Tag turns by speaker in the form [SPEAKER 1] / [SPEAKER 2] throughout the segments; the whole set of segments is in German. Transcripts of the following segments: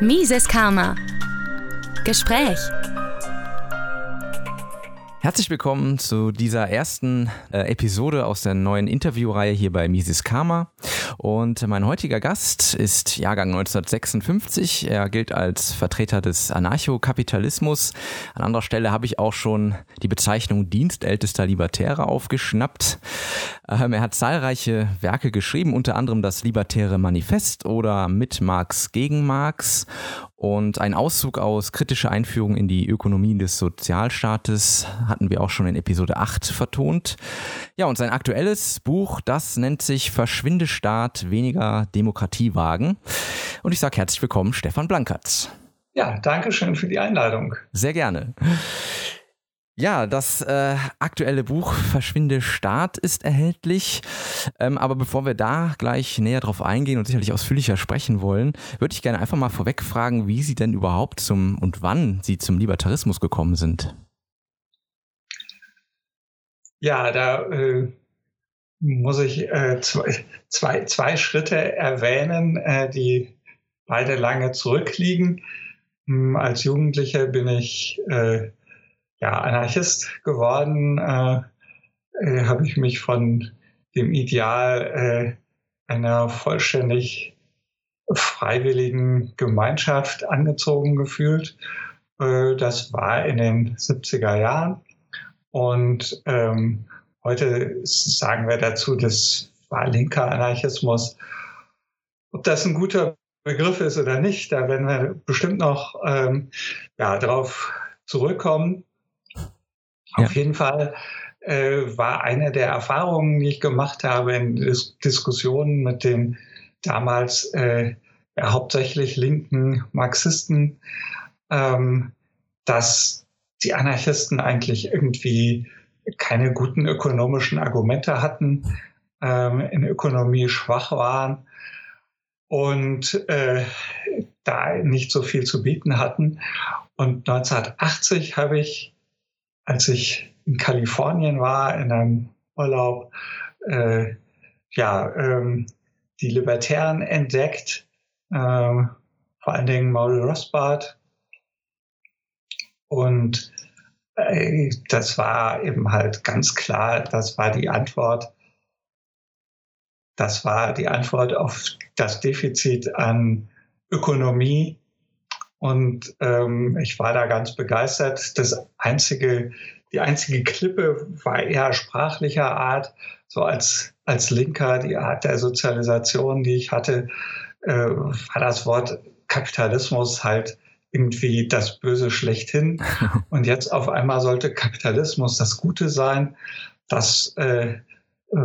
[SPEAKER 1] Mises Karma. Gespräch.
[SPEAKER 2] Herzlich willkommen zu dieser ersten äh, Episode aus der neuen Interviewreihe hier bei Mises Karma. Und mein heutiger Gast ist Jahrgang 1956. Er gilt als Vertreter des Anarchokapitalismus. An anderer Stelle habe ich auch schon die Bezeichnung Dienstältester Libertäre aufgeschnappt. Ähm, er hat zahlreiche Werke geschrieben, unter anderem das Libertäre Manifest oder Mit Marx gegen Marx und ein Auszug aus kritischer Einführung in die Ökonomie des Sozialstaates hatten wir auch schon in Episode 8 vertont. Ja, und sein aktuelles Buch, das nennt sich Verschwinde Staat, weniger Demokratie wagen. Und ich sage herzlich willkommen, Stefan Blankatz.
[SPEAKER 3] Ja, danke schön für die Einladung.
[SPEAKER 2] Sehr gerne. Ja, das äh, aktuelle Buch Verschwinde Staat ist erhältlich. Ähm, aber bevor wir da gleich näher drauf eingehen und sicherlich ausführlicher sprechen wollen, würde ich gerne einfach mal vorweg fragen, wie Sie denn überhaupt zum und wann Sie zum Libertarismus gekommen sind.
[SPEAKER 3] Ja, da äh, muss ich äh, zwei, zwei, zwei Schritte erwähnen, äh, die beide lange zurückliegen. Hm, als Jugendlicher bin ich äh, ja, Anarchist geworden, äh, äh, habe ich mich von dem Ideal äh, einer vollständig freiwilligen Gemeinschaft angezogen gefühlt. Äh, das war in den 70er Jahren. Und ähm, heute sagen wir dazu, das war linker Anarchismus. Ob das ein guter Begriff ist oder nicht, da werden wir bestimmt noch ähm, ja, darauf zurückkommen. Auf jeden Fall äh, war eine der Erfahrungen, die ich gemacht habe in Dis Diskussionen mit den damals äh, ja, hauptsächlich linken Marxisten, ähm, dass die Anarchisten eigentlich irgendwie keine guten ökonomischen Argumente hatten, ähm, in Ökonomie schwach waren und äh, da nicht so viel zu bieten hatten. Und 1980 habe ich als ich in Kalifornien war, in einem Urlaub, äh, ja, ähm, die Libertären entdeckt, ähm, vor allen Dingen Maurice Rothbard. Und äh, das war eben halt ganz klar, das war die Antwort. Das war die Antwort auf das Defizit an Ökonomie und ähm, ich war da ganz begeistert. Das einzige, die einzige Klippe war eher sprachlicher Art, so als, als Linker, die Art der Sozialisation, die ich hatte, äh, war das Wort Kapitalismus halt irgendwie das Böse schlechthin. Und jetzt auf einmal sollte Kapitalismus das Gute sein. Das äh, äh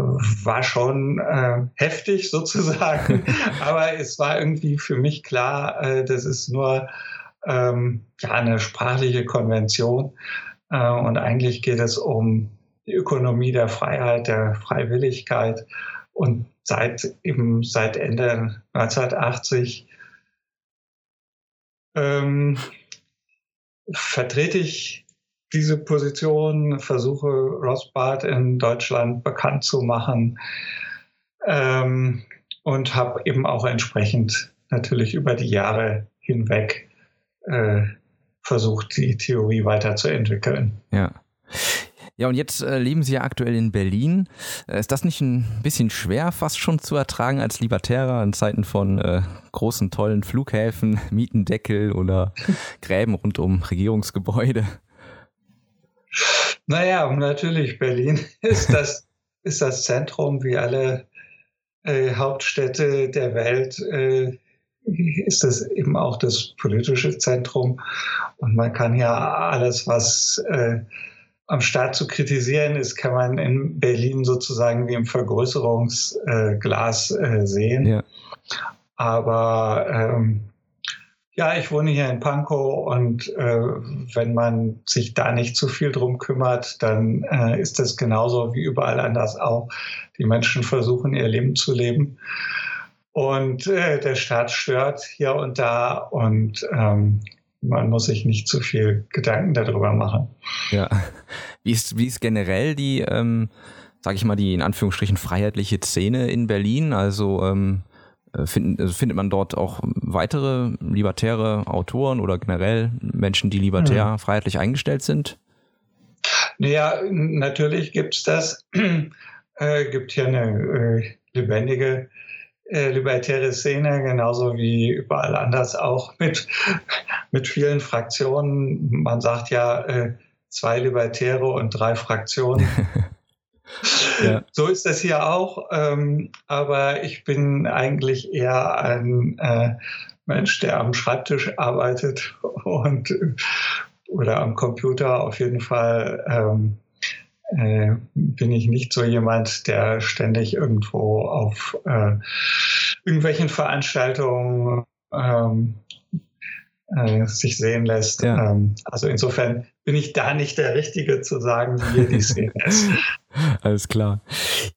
[SPEAKER 3] war schon äh, heftig sozusagen, aber es war irgendwie für mich klar, äh, das ist nur ähm, ja, eine sprachliche Konvention. Äh, und eigentlich geht es um die Ökonomie der Freiheit, der Freiwilligkeit. Und seit eben seit Ende 1980 ähm, vertrete ich diese Position, versuche Rothbard in Deutschland bekannt zu machen ähm, und habe eben auch entsprechend natürlich über die Jahre hinweg äh, versucht, die Theorie weiterzuentwickeln.
[SPEAKER 2] Ja. Ja, und jetzt äh, leben Sie ja aktuell in Berlin. Äh, ist das nicht ein bisschen schwer, fast schon zu ertragen als Libertärer in Zeiten von äh, großen, tollen Flughäfen, Mietendeckel oder Gräben rund um Regierungsgebäude?
[SPEAKER 3] Naja, natürlich, Berlin ist das, ist das Zentrum wie alle äh, Hauptstädte der Welt äh, ist das eben auch das politische Zentrum. Und man kann ja alles, was äh, am Staat zu kritisieren ist, kann man in Berlin sozusagen wie im Vergrößerungsglas äh, sehen. Ja. Aber ähm, ja, ich wohne hier in Pankow und äh, wenn man sich da nicht zu viel drum kümmert, dann äh, ist das genauso wie überall anders auch. Die Menschen versuchen ihr Leben zu leben. Und äh, der Staat stört hier und da und ähm, man muss sich nicht zu viel Gedanken darüber machen.
[SPEAKER 2] Ja. Wie ist, wie ist generell die, ähm, sage ich mal, die in Anführungsstrichen freiheitliche Szene in Berlin? Also ähm, äh, finden, also findet man dort auch weitere libertäre Autoren oder generell Menschen, die libertär mhm. freiheitlich eingestellt sind?
[SPEAKER 3] Naja, natürlich gibt es das. äh, gibt hier eine äh, lebendige äh, libertäre Szene, genauso wie überall anders auch mit, mit vielen Fraktionen. Man sagt ja äh, zwei Libertäre und drei Fraktionen. ja. So ist das hier auch. Ähm, aber ich bin eigentlich eher ein äh, Mensch, der am Schreibtisch arbeitet und oder am Computer auf jeden Fall. Ähm, äh, bin ich nicht so jemand, der ständig irgendwo auf äh, irgendwelchen Veranstaltungen ähm, äh, sich sehen lässt. Ja. Ähm, also insofern bin ich da nicht der Richtige zu sagen, wie die Szene ist.
[SPEAKER 2] Alles klar.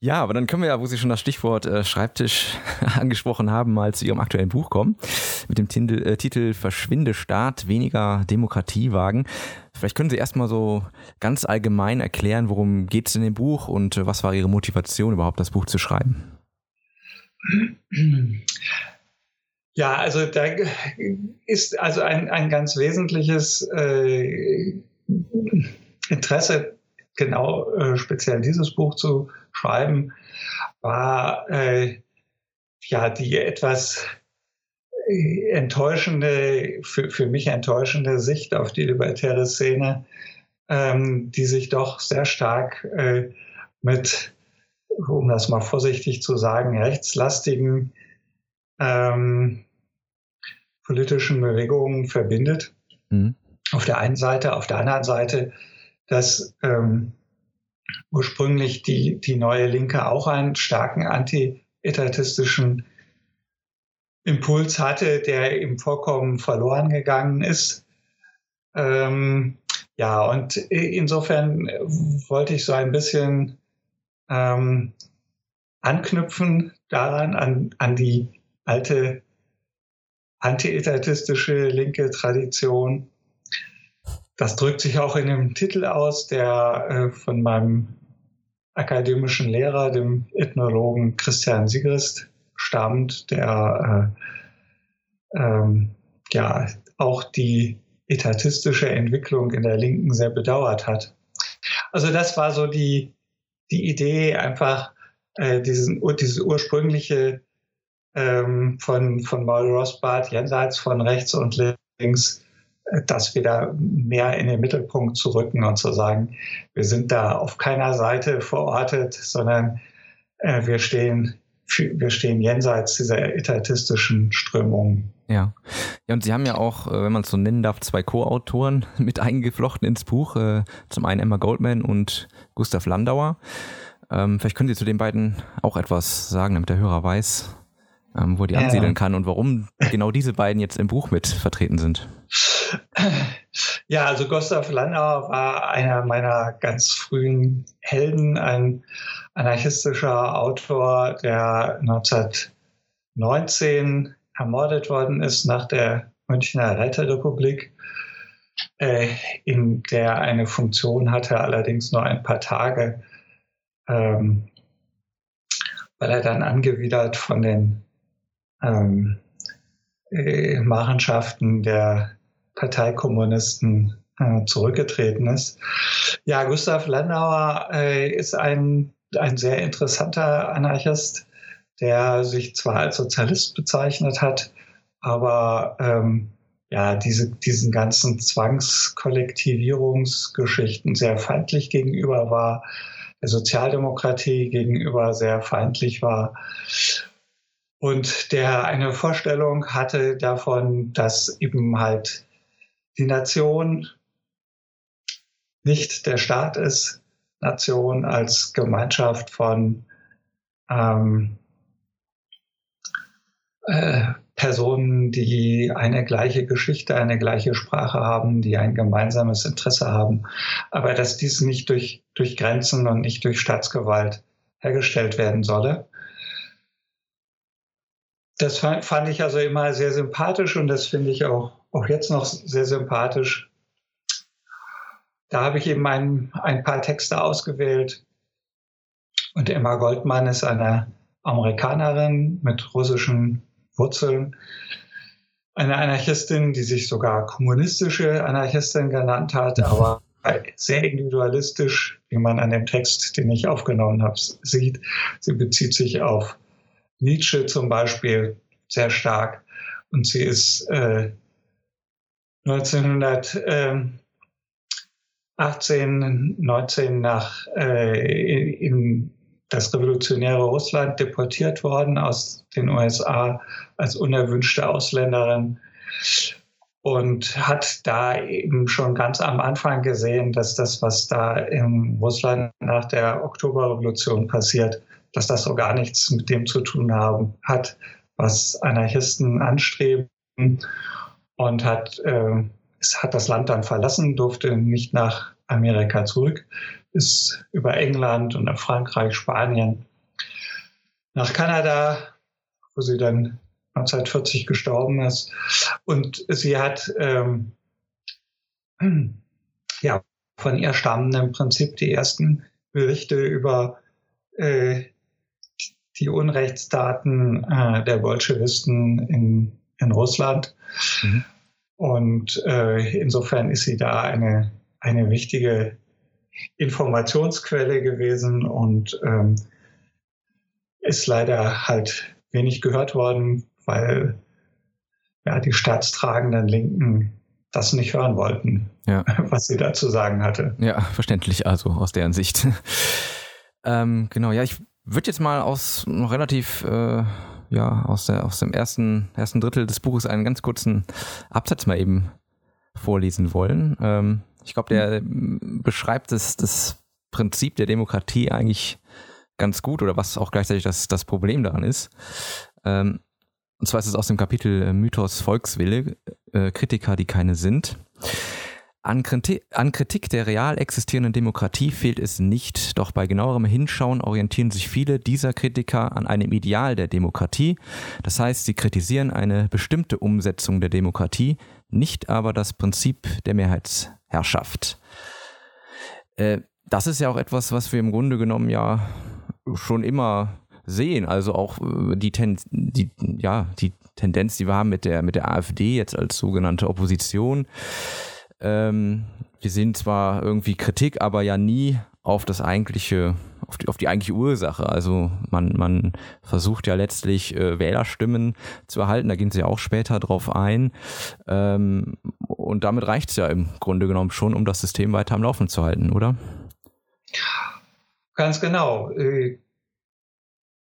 [SPEAKER 2] Ja, aber dann können wir ja, wo Sie schon das Stichwort äh, Schreibtisch angesprochen haben, mal zu Ihrem aktuellen Buch kommen. Mit dem Titel, äh, Titel Verschwinde Staat, weniger Demokratie wagen. Vielleicht können Sie erstmal so ganz allgemein erklären, worum geht es in dem Buch und äh, was war Ihre Motivation, überhaupt das Buch zu schreiben?
[SPEAKER 3] Ja, also da ist also ein, ein ganz wesentliches äh, Interesse, genau äh, speziell dieses Buch zu schreiben, war äh, ja die etwas äh, enttäuschende, für, für mich enttäuschende Sicht auf die libertäre Szene, ähm, die sich doch sehr stark äh, mit, um das mal vorsichtig zu sagen, rechtslastigen ähm, politischen Bewegungen verbindet. Mhm. Auf der einen Seite, auf der anderen Seite, dass ähm, ursprünglich die, die neue Linke auch einen starken anti-etatistischen Impuls hatte, der im Vorkommen verloren gegangen ist. Ähm, ja, und insofern wollte ich so ein bisschen ähm, anknüpfen daran, an, an die alte antietatistische linke Tradition. Das drückt sich auch in dem Titel aus, der äh, von meinem akademischen Lehrer, dem Ethnologen Christian Sigrist, stammt, der äh, ähm, ja auch die etatistische Entwicklung in der Linken sehr bedauert hat. Also das war so die, die Idee, einfach äh, diesen, dieses ursprüngliche ähm, von, von Maul Rothbard jenseits von rechts und links, äh, das wieder mehr in den Mittelpunkt zu rücken und zu sagen, wir sind da auf keiner Seite verortet, sondern äh, wir stehen wir stehen jenseits dieser etatistischen Strömungen.
[SPEAKER 2] Ja. Ja, und Sie haben ja auch, äh, wenn man es so nennen darf, zwei Co-Autoren mit eingeflochten ins Buch. Äh, zum einen Emma Goldman und Gustav Landauer. Ähm, vielleicht können Sie zu den beiden auch etwas sagen, damit der Hörer weiß, ähm, wo die ansiedeln kann und warum genau diese beiden jetzt im Buch mit vertreten sind.
[SPEAKER 3] Ja, also Gustav Landauer war einer meiner ganz frühen Helden, ein anarchistischer Autor, der 1919 ermordet worden ist nach der Münchner Räterepublik, äh, in der eine Funktion hatte, allerdings nur ein paar Tage, ähm, weil er dann angewidert von den ähm, äh, Machenschaften der Parteikommunisten äh, zurückgetreten ist. Ja, Gustav Landauer äh, ist ein, ein sehr interessanter Anarchist, der sich zwar als Sozialist bezeichnet hat, aber ähm, ja, diese, diesen ganzen Zwangskollektivierungsgeschichten sehr feindlich gegenüber war, der Sozialdemokratie gegenüber sehr feindlich war und der eine Vorstellung hatte davon, dass eben halt die Nation nicht der Staat ist, Nation als Gemeinschaft von ähm, äh, Personen, die eine gleiche Geschichte, eine gleiche Sprache haben, die ein gemeinsames Interesse haben, aber dass dies nicht durch, durch Grenzen und nicht durch Staatsgewalt hergestellt werden solle das fand ich also immer sehr sympathisch und das finde ich auch, auch jetzt noch sehr sympathisch. Da habe ich eben ein, ein paar Texte ausgewählt. Und Emma Goldman ist eine Amerikanerin mit russischen Wurzeln. Eine Anarchistin, die sich sogar kommunistische Anarchistin genannt hat, aber sehr individualistisch, wie man an dem Text, den ich aufgenommen habe, sieht. Sie bezieht sich auf Nietzsche zum Beispiel sehr stark. Und sie ist äh, 1918, 19 nach äh, in das revolutionäre Russland deportiert worden aus den USA als unerwünschte Ausländerin und hat da eben schon ganz am Anfang gesehen, dass das, was da in Russland nach der Oktoberrevolution passiert, dass das so gar nichts mit dem zu tun haben hat, was Anarchisten anstreben und hat, äh, es hat das Land dann verlassen, durfte nicht nach Amerika zurück, ist über England und Frankreich, Spanien nach Kanada, wo sie dann 1940 gestorben ist. Und sie hat ähm, ja, von ihr stammen im Prinzip die ersten Berichte über äh, die Unrechtsdaten äh, der Bolschewisten in, in Russland. Mhm. Und äh, insofern ist sie da eine, eine wichtige Informationsquelle gewesen und ähm, ist leider halt wenig gehört worden, weil ja, die staatstragenden Linken das nicht hören wollten, ja. was sie da zu sagen hatte.
[SPEAKER 2] Ja, verständlich, also aus deren Sicht. ähm, genau, ja, ich würde jetzt mal aus relativ äh, ja aus der aus dem ersten ersten Drittel des Buches einen ganz kurzen Absatz mal eben vorlesen wollen. Ähm, ich glaube, der beschreibt das, das Prinzip der Demokratie eigentlich ganz gut oder was auch gleichzeitig das, das Problem daran ist. Ähm, und zwar ist es aus dem Kapitel äh, Mythos Volkswille, äh, Kritiker, die keine sind. An Kritik, der real existierenden Demokratie fehlt es nicht, doch bei genauerem Hinschauen orientieren sich viele dieser Kritiker an einem Ideal der Demokratie. Das heißt, sie kritisieren eine bestimmte Umsetzung der Demokratie, nicht aber das Prinzip der Mehrheitsherrschaft. Äh, das ist ja auch etwas, was wir im Grunde genommen ja schon immer sehen. Also auch äh, die, Ten die, ja, die Tendenz, die wir haben mit der, mit der AfD jetzt als sogenannte Opposition. Ähm, wir sehen zwar irgendwie Kritik, aber ja nie auf das eigentliche, auf die, auf die eigentliche Ursache. Also man, man versucht ja letztlich äh, Wählerstimmen zu erhalten, da gehen sie auch später drauf ein. Ähm, und damit reicht es ja im Grunde genommen schon, um das System weiter am Laufen zu halten, oder?
[SPEAKER 3] Ganz genau. Äh,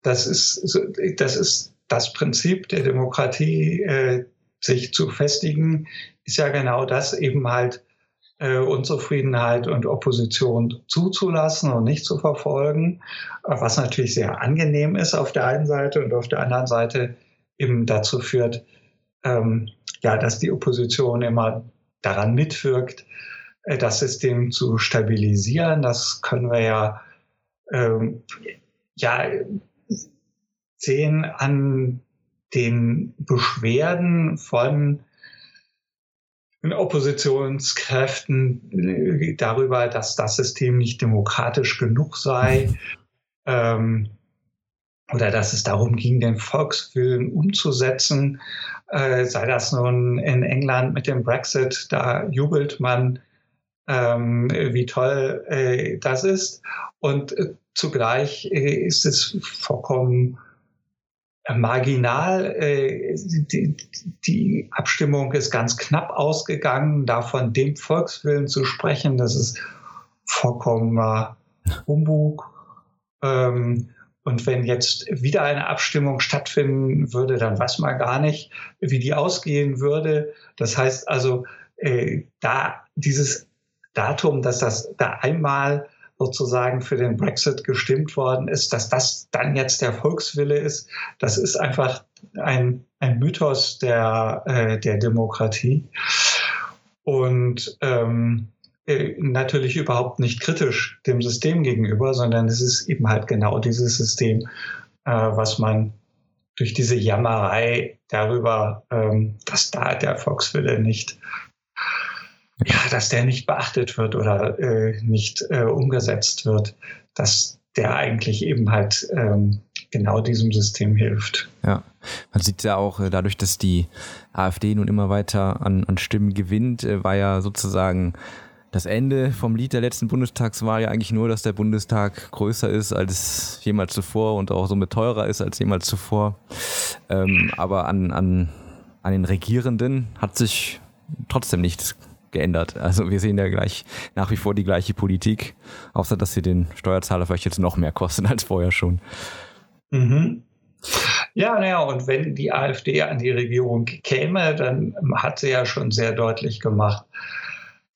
[SPEAKER 3] das ist, das ist das Prinzip der Demokratie, äh, sich zu festigen, ist ja genau das eben halt äh, Unzufriedenheit und Opposition zuzulassen und nicht zu verfolgen, was natürlich sehr angenehm ist auf der einen Seite und auf der anderen Seite eben dazu führt, ähm, ja, dass die Opposition immer daran mitwirkt, äh, das System zu stabilisieren. Das können wir ja, ähm, ja sehen an den Beschwerden von Oppositionskräften äh, darüber, dass das System nicht demokratisch genug sei ähm, oder dass es darum ging, den Volkswillen umzusetzen. Äh, sei das nun in England mit dem Brexit, da jubelt man, ähm, wie toll äh, das ist. Und äh, zugleich äh, ist es vollkommen marginal. Äh, die, die, Abstimmung ist ganz knapp ausgegangen. Davon dem Volkswillen zu sprechen, das ist vollkommener Humbug. Ähm, und wenn jetzt wieder eine Abstimmung stattfinden würde, dann weiß man gar nicht, wie die ausgehen würde. Das heißt also, äh, da dieses Datum, dass das da einmal sozusagen für den Brexit gestimmt worden ist, dass das dann jetzt der Volkswille ist, das ist einfach ein, ein Mythos der, äh, der Demokratie. Und ähm, äh, natürlich überhaupt nicht kritisch dem System gegenüber, sondern es ist eben halt genau dieses System, äh, was man durch diese Jammerei darüber, ähm, dass da der Volkswille nicht ja, dass der nicht beachtet wird oder äh, nicht äh, umgesetzt wird, dass der eigentlich eben halt ähm, genau diesem System hilft.
[SPEAKER 2] Ja, man sieht ja auch äh, dadurch, dass die AfD nun immer weiter an, an Stimmen gewinnt, äh, war ja sozusagen das Ende vom Lied der letzten Bundestagswahl ja eigentlich nur, dass der Bundestag größer ist als jemals zuvor und auch somit teurer ist als jemals zuvor. Ähm, aber an, an, an den Regierenden hat sich trotzdem nichts geändert. Also wir sehen ja gleich nach wie vor die gleiche Politik, außer dass sie den Steuerzahler vielleicht jetzt noch mehr kosten als vorher schon.
[SPEAKER 3] Mhm. Ja, naja, und wenn die AfD an die Regierung käme, dann hat sie ja schon sehr deutlich gemacht,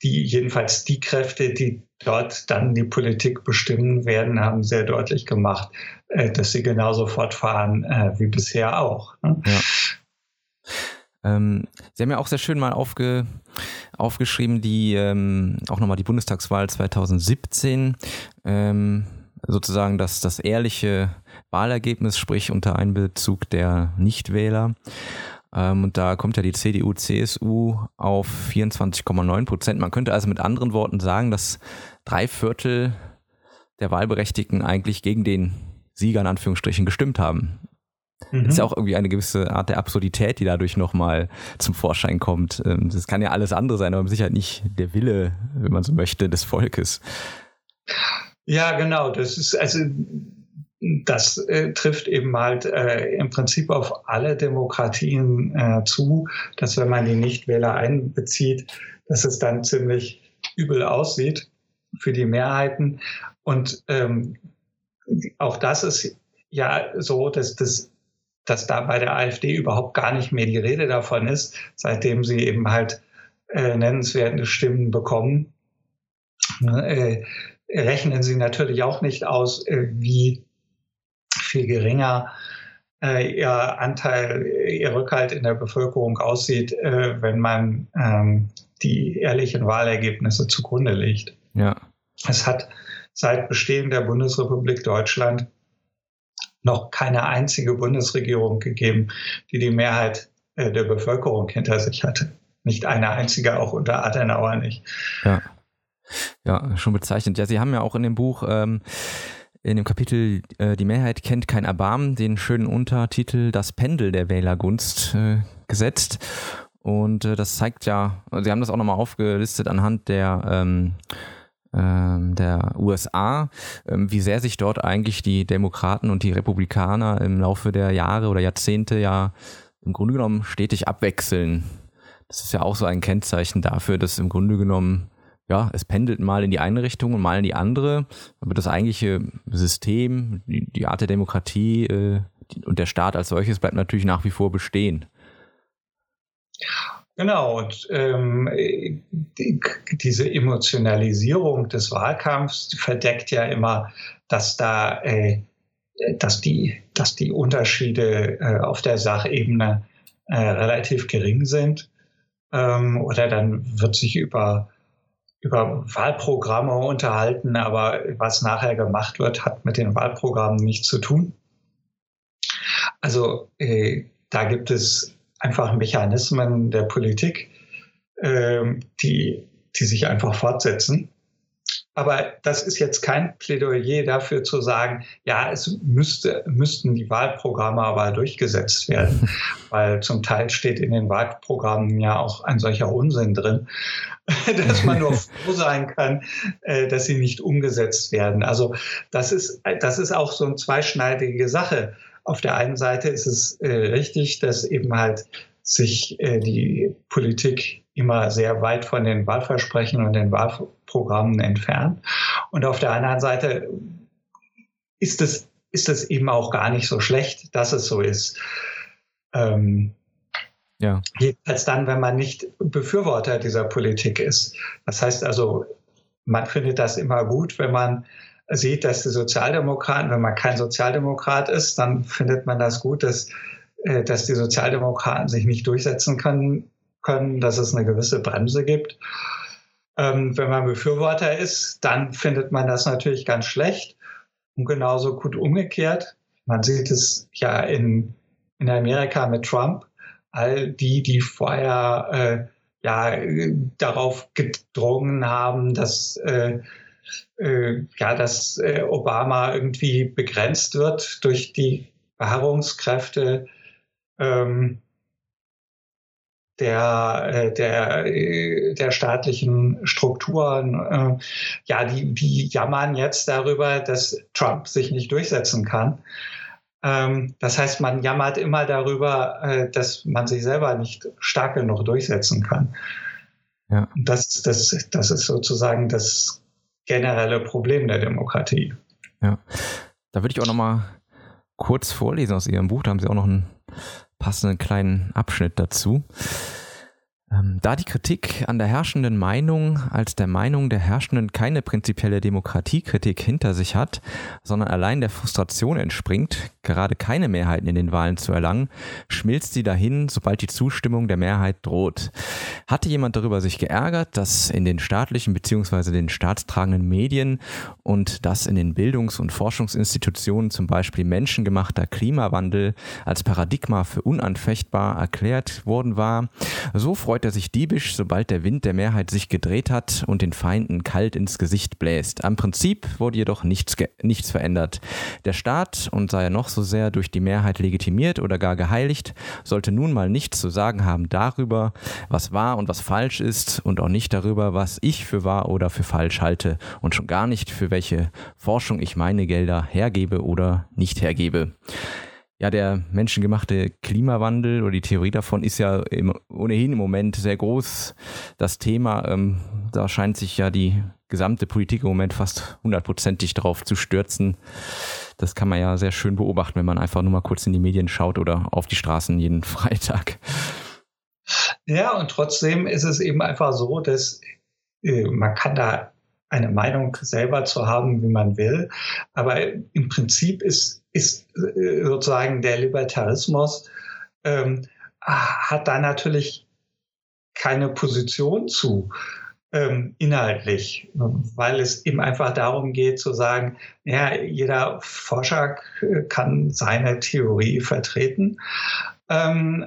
[SPEAKER 3] die jedenfalls die Kräfte, die dort dann die Politik bestimmen werden, haben sehr deutlich gemacht, äh, dass sie genauso fortfahren äh, wie bisher auch. Ne? Ja.
[SPEAKER 2] Ähm, sie haben ja auch sehr schön mal aufge, aufgeschrieben, die ähm, auch nochmal die Bundestagswahl 2017, ähm, sozusagen das, das ehrliche Wahlergebnis, sprich unter Einbezug der Nichtwähler. Ähm, und da kommt ja die CDU, CSU auf 24,9 Prozent. Man könnte also mit anderen Worten sagen, dass drei Viertel der Wahlberechtigten eigentlich gegen den Sieger in Anführungsstrichen gestimmt haben. Mhm. Das ist ja auch irgendwie eine gewisse Art der Absurdität, die dadurch nochmal zum Vorschein kommt. Ähm, das kann ja alles andere sein, aber mit Sicherheit nicht der Wille, wenn man so möchte, des Volkes.
[SPEAKER 3] Ja, genau. Das ist also das äh, trifft eben halt äh, im Prinzip auf alle Demokratien äh, zu, dass wenn man die Nichtwähler einbezieht, dass es dann ziemlich übel aussieht für die Mehrheiten. Und ähm, auch das ist ja so, dass, das, dass da bei der AfD überhaupt gar nicht mehr die Rede davon ist, seitdem sie eben halt äh, nennenswerte Stimmen bekommen. Äh, rechnen sie natürlich auch nicht aus, äh, wie viel geringer äh, ihr Anteil, ihr Rückhalt in der Bevölkerung aussieht, äh, wenn man ähm, die ehrlichen Wahlergebnisse zugrunde legt.
[SPEAKER 2] Ja.
[SPEAKER 3] Es hat seit Bestehen der Bundesrepublik Deutschland noch keine einzige Bundesregierung gegeben, die die Mehrheit äh, der Bevölkerung hinter sich hatte. Nicht eine einzige, auch unter Adenauer nicht.
[SPEAKER 2] Ja. Ja, schon bezeichnet. Ja, Sie haben ja auch in dem Buch ähm, in dem Kapitel äh, Die Mehrheit kennt kein Erbarmen den schönen Untertitel Das Pendel der Wählergunst äh, gesetzt. Und äh, das zeigt ja, Sie haben das auch nochmal aufgelistet anhand der, ähm, der USA, ähm, wie sehr sich dort eigentlich die Demokraten und die Republikaner im Laufe der Jahre oder Jahrzehnte ja im Grunde genommen stetig abwechseln. Das ist ja auch so ein Kennzeichen dafür, dass im Grunde genommen ja, es pendelt mal in die eine Richtung und mal in die andere, aber das eigentliche System, die, Art der Demokratie äh, und der Staat als solches bleibt natürlich nach wie vor bestehen.
[SPEAKER 3] Genau, und ähm, die, diese Emotionalisierung des Wahlkampfs verdeckt ja immer, dass da, äh, dass die, dass die Unterschiede äh, auf der Sachebene äh, relativ gering sind. Ähm, oder dann wird sich über über Wahlprogramme unterhalten, aber was nachher gemacht wird, hat mit den Wahlprogrammen nichts zu tun. Also äh, da gibt es einfach Mechanismen der Politik, äh, die, die sich einfach fortsetzen. Aber das ist jetzt kein Plädoyer dafür zu sagen, ja, es müsste, müssten die Wahlprogramme aber durchgesetzt werden, weil zum Teil steht in den Wahlprogrammen ja auch ein solcher Unsinn drin, dass man nur froh sein kann, äh, dass sie nicht umgesetzt werden. Also das ist, das ist auch so eine zweischneidige Sache. Auf der einen Seite ist es äh, richtig, dass eben halt sich äh, die Politik immer sehr weit von den Wahlversprechen und den Wahlprogrammen entfernt. Und auf der anderen Seite ist es, ist es eben auch gar nicht so schlecht, dass es so ist. Ähm, ja. Jedenfalls dann, wenn man nicht Befürworter dieser Politik ist. Das heißt also, man findet das immer gut, wenn man sieht, dass die Sozialdemokraten, wenn man kein Sozialdemokrat ist, dann findet man das gut, dass, äh, dass die Sozialdemokraten sich nicht durchsetzen können können, dass es eine gewisse Bremse gibt. Ähm, wenn man Befürworter ist, dann findet man das natürlich ganz schlecht und genauso gut umgekehrt. Man sieht es ja in, in Amerika mit Trump. All die, die vorher äh, ja darauf gedrungen haben, dass, äh, äh, ja, dass äh, Obama irgendwie begrenzt wird durch die Beharrungskräfte ähm, der, äh, der, äh, der staatlichen Strukturen. Äh, ja, die, die jammern jetzt darüber, dass Trump sich nicht durchsetzen kann. Ähm, das heißt, man jammert immer darüber, dass man sich selber nicht stark genug durchsetzen kann. Ja. Das, das, das ist sozusagen das generelle Problem der Demokratie.
[SPEAKER 2] Ja, da würde ich auch noch mal kurz vorlesen aus Ihrem Buch. Da haben Sie auch noch einen passenden kleinen Abschnitt dazu. Ähm, da die Kritik an der herrschenden Meinung als der Meinung der Herrschenden keine prinzipielle Demokratiekritik hinter sich hat, sondern allein der Frustration entspringt, gerade keine Mehrheiten in den Wahlen zu erlangen, schmilzt sie dahin, sobald die Zustimmung der Mehrheit droht. Hatte jemand darüber sich geärgert, dass in den staatlichen bzw. den staatstragenden Medien und dass in den Bildungs- und Forschungsinstitutionen zum Beispiel menschengemachter Klimawandel als Paradigma für unanfechtbar erklärt worden war, so freut er sich diebisch, sobald der Wind der Mehrheit sich gedreht hat und den Feinden kalt ins Gesicht bläst. Am Prinzip wurde jedoch nichts, nichts verändert. Der Staat, und sei er noch so sehr durch die Mehrheit legitimiert oder gar geheiligt, sollte nun mal nichts zu sagen haben darüber, was wahr und was falsch ist und auch nicht darüber, was ich für wahr oder für falsch halte und schon gar nicht für welche Forschung ich meine Gelder hergebe oder nicht hergebe ja, der menschengemachte Klimawandel oder die Theorie davon ist ja im, ohnehin im Moment sehr groß. Das Thema, ähm, da scheint sich ja die gesamte Politik im Moment fast hundertprozentig darauf zu stürzen. Das kann man ja sehr schön beobachten, wenn man einfach nur mal kurz in die Medien schaut oder auf die Straßen jeden Freitag.
[SPEAKER 3] Ja, und trotzdem ist es eben einfach so, dass äh, man kann da eine Meinung selber zu haben, wie man will. Aber im Prinzip ist, ist äh, sozusagen der Libertarismus ähm, hat da natürlich keine Position zu ähm, inhaltlich, weil es eben einfach darum geht zu sagen, ja, jeder Forscher kann seine Theorie vertreten, ähm,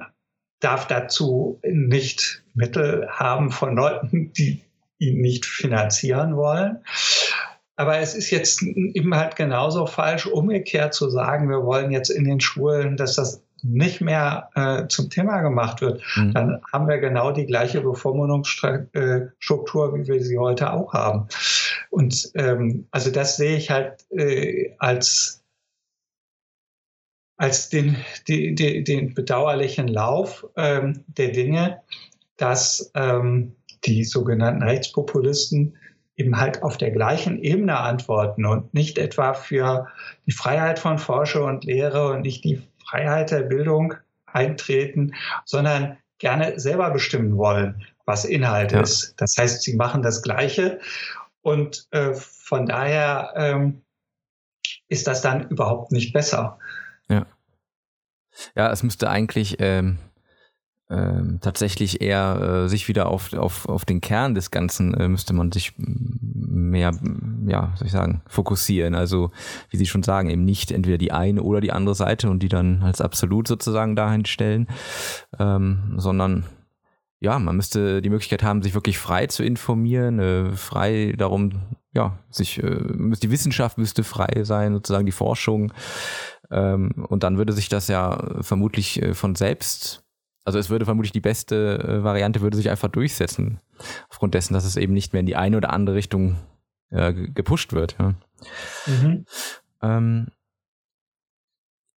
[SPEAKER 3] darf dazu nicht Mittel haben von Leuten, die ihn nicht finanzieren wollen. Aber es ist jetzt eben halt genauso falsch, umgekehrt zu sagen, wir wollen jetzt in den Schulen, dass das nicht mehr äh, zum Thema gemacht wird, mhm. dann haben wir genau die gleiche Bevormundungsstruktur, wie wir sie heute auch haben. Und ähm, also das sehe ich halt äh, als als den, die, die, den bedauerlichen Lauf ähm, der Dinge, dass ähm, die sogenannten Rechtspopulisten eben halt auf der gleichen Ebene antworten und nicht etwa für die Freiheit von Forscher und Lehre und nicht die Freiheit der Bildung eintreten, sondern gerne selber bestimmen wollen, was Inhalt ja. ist. Das heißt, sie machen das Gleiche und äh, von daher ähm, ist das dann überhaupt nicht besser.
[SPEAKER 2] Ja. Ja, es müsste eigentlich ähm, ähm, tatsächlich eher äh, sich wieder auf, auf, auf den Kern des Ganzen äh, müsste man sich mehr, ja, soll ich sagen, fokussieren. Also, wie Sie schon sagen, eben nicht entweder die eine oder die andere Seite und die dann als absolut sozusagen dahin stellen, ähm, sondern ja, man müsste die Möglichkeit haben, sich wirklich frei zu informieren, äh, frei darum, ja, sich, äh, die Wissenschaft müsste frei sein, sozusagen die Forschung. Ähm, und dann würde sich das ja vermutlich äh, von selbst also es würde vermutlich die beste äh, Variante würde sich einfach durchsetzen, aufgrund dessen, dass es eben nicht mehr in die eine oder andere Richtung äh, gepusht wird. Ja, mhm. ähm,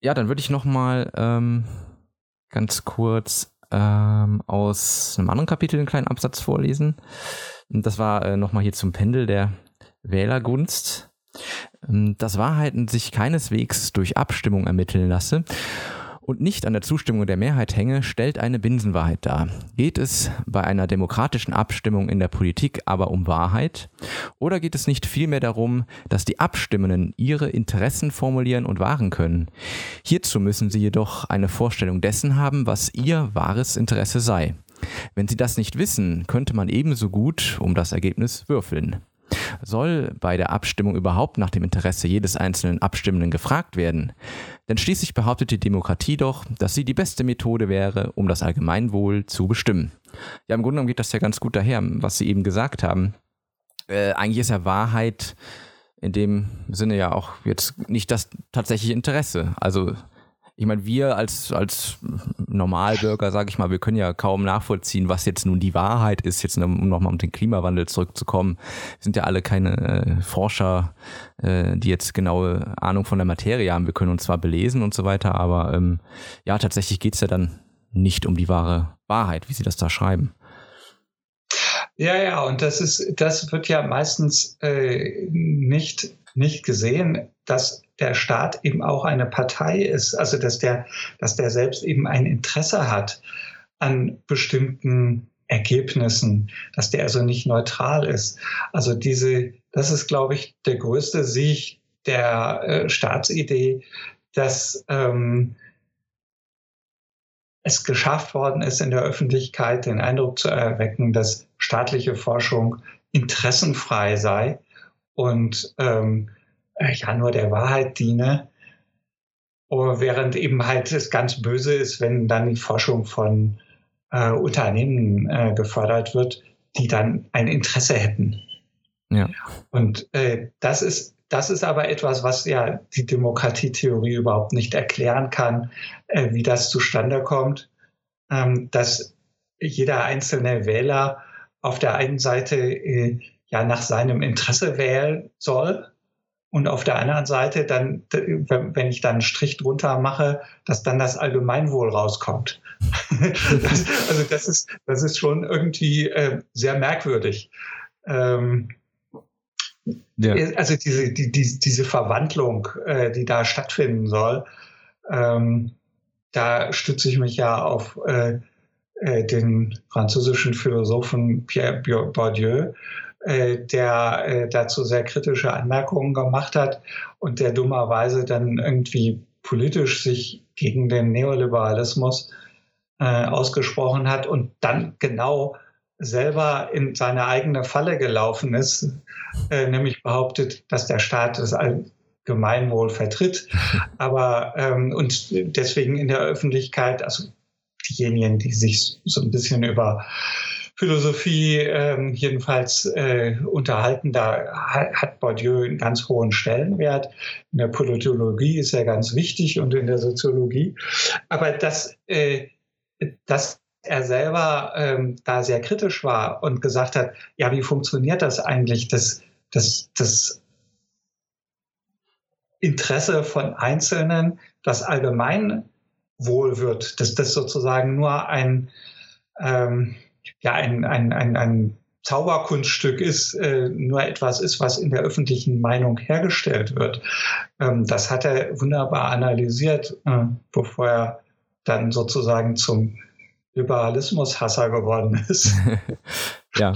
[SPEAKER 2] ja dann würde ich noch mal ähm, ganz kurz ähm, aus einem anderen Kapitel einen kleinen Absatz vorlesen. Das war äh, noch mal hier zum Pendel der Wählergunst. Ähm, dass Wahrheiten sich keineswegs durch Abstimmung ermitteln lasse und nicht an der Zustimmung der Mehrheit hänge, stellt eine Binsenwahrheit dar. Geht es bei einer demokratischen Abstimmung in der Politik aber um Wahrheit? Oder geht es nicht vielmehr darum, dass die Abstimmenden ihre Interessen formulieren und wahren können? Hierzu müssen sie jedoch eine Vorstellung dessen haben, was ihr wahres Interesse sei. Wenn sie das nicht wissen, könnte man ebenso gut um das Ergebnis würfeln. Soll bei der Abstimmung überhaupt nach dem Interesse jedes einzelnen Abstimmenden gefragt werden? Denn schließlich behauptet die Demokratie doch, dass sie die beste Methode wäre, um das Allgemeinwohl zu bestimmen. Ja, im Grunde genommen geht das ja ganz gut daher, was Sie eben gesagt haben. äh, eigentlich ist ja Wahrheit in dem Sinne ja auch jetzt nicht das tatsächliche Interesse. Also ich meine, wir als, als Normalbürger, sage ich mal, wir können ja kaum nachvollziehen, was jetzt nun die Wahrheit ist, jetzt um nochmal um den Klimawandel zurückzukommen. Wir sind ja alle keine äh, Forscher, äh, die jetzt genaue Ahnung von der Materie haben. Wir können uns zwar belesen und so weiter, aber ähm, ja, tatsächlich geht's ja dann nicht um die wahre Wahrheit, wie Sie das da schreiben.
[SPEAKER 3] Ja, ja, und das ist, das wird ja meistens äh, nicht, nicht gesehen, dass der Staat eben auch eine Partei ist, also dass der, dass der selbst eben ein Interesse hat an bestimmten Ergebnissen, dass der also nicht neutral ist. Also diese, das ist, glaube ich, der größte Sieg der äh, Staatsidee, dass ähm, es geschafft worden ist, in der Öffentlichkeit den Eindruck zu erwecken, dass staatliche Forschung interessenfrei sei und ähm, ja nur der Wahrheit diene. Oh, während eben halt es ganz böse ist, wenn dann die Forschung von äh, Unternehmen äh, gefördert wird, die dann ein Interesse hätten. Ja. Und äh, das ist das ist aber etwas, was ja die Demokratietheorie überhaupt nicht erklären kann, äh, wie das zustande kommt, ähm, dass jeder einzelne Wähler auf der einen Seite äh, ja nach seinem Interesse wählen soll und auf der anderen Seite dann, wenn ich dann einen Strich drunter mache, dass dann das Allgemeinwohl rauskommt. das, also das ist, das ist schon irgendwie äh, sehr merkwürdig. Ähm, ja. Also diese, die, die, diese Verwandlung, äh, die da stattfinden soll, ähm, da stütze ich mich ja auf äh, äh, den französischen Philosophen Pierre Bourdieu, äh, der äh, dazu sehr kritische Anmerkungen gemacht hat und der dummerweise dann irgendwie politisch sich gegen den Neoliberalismus äh, ausgesprochen hat und dann genau selber in seine eigene Falle gelaufen ist, äh, nämlich behauptet, dass der Staat das Allgemeinwohl vertritt, aber ähm, und deswegen in der Öffentlichkeit, also diejenigen, die sich so ein bisschen über Philosophie ähm, jedenfalls äh, unterhalten, da hat Bourdieu einen ganz hohen Stellenwert. In der Politologie ist er ganz wichtig und in der Soziologie. Aber das, äh, das er selber ähm, da sehr kritisch war und gesagt hat, ja, wie funktioniert das eigentlich, das, das, das Interesse von Einzelnen, das Allgemeinwohl wird, dass das sozusagen nur ein, ähm, ja, ein, ein, ein, ein Zauberkunststück ist, äh, nur etwas ist, was in der öffentlichen Meinung hergestellt wird. Ähm, das hat er wunderbar analysiert, äh, bevor er dann sozusagen zum Liberalismus-Hasser geworden ist.
[SPEAKER 2] ja.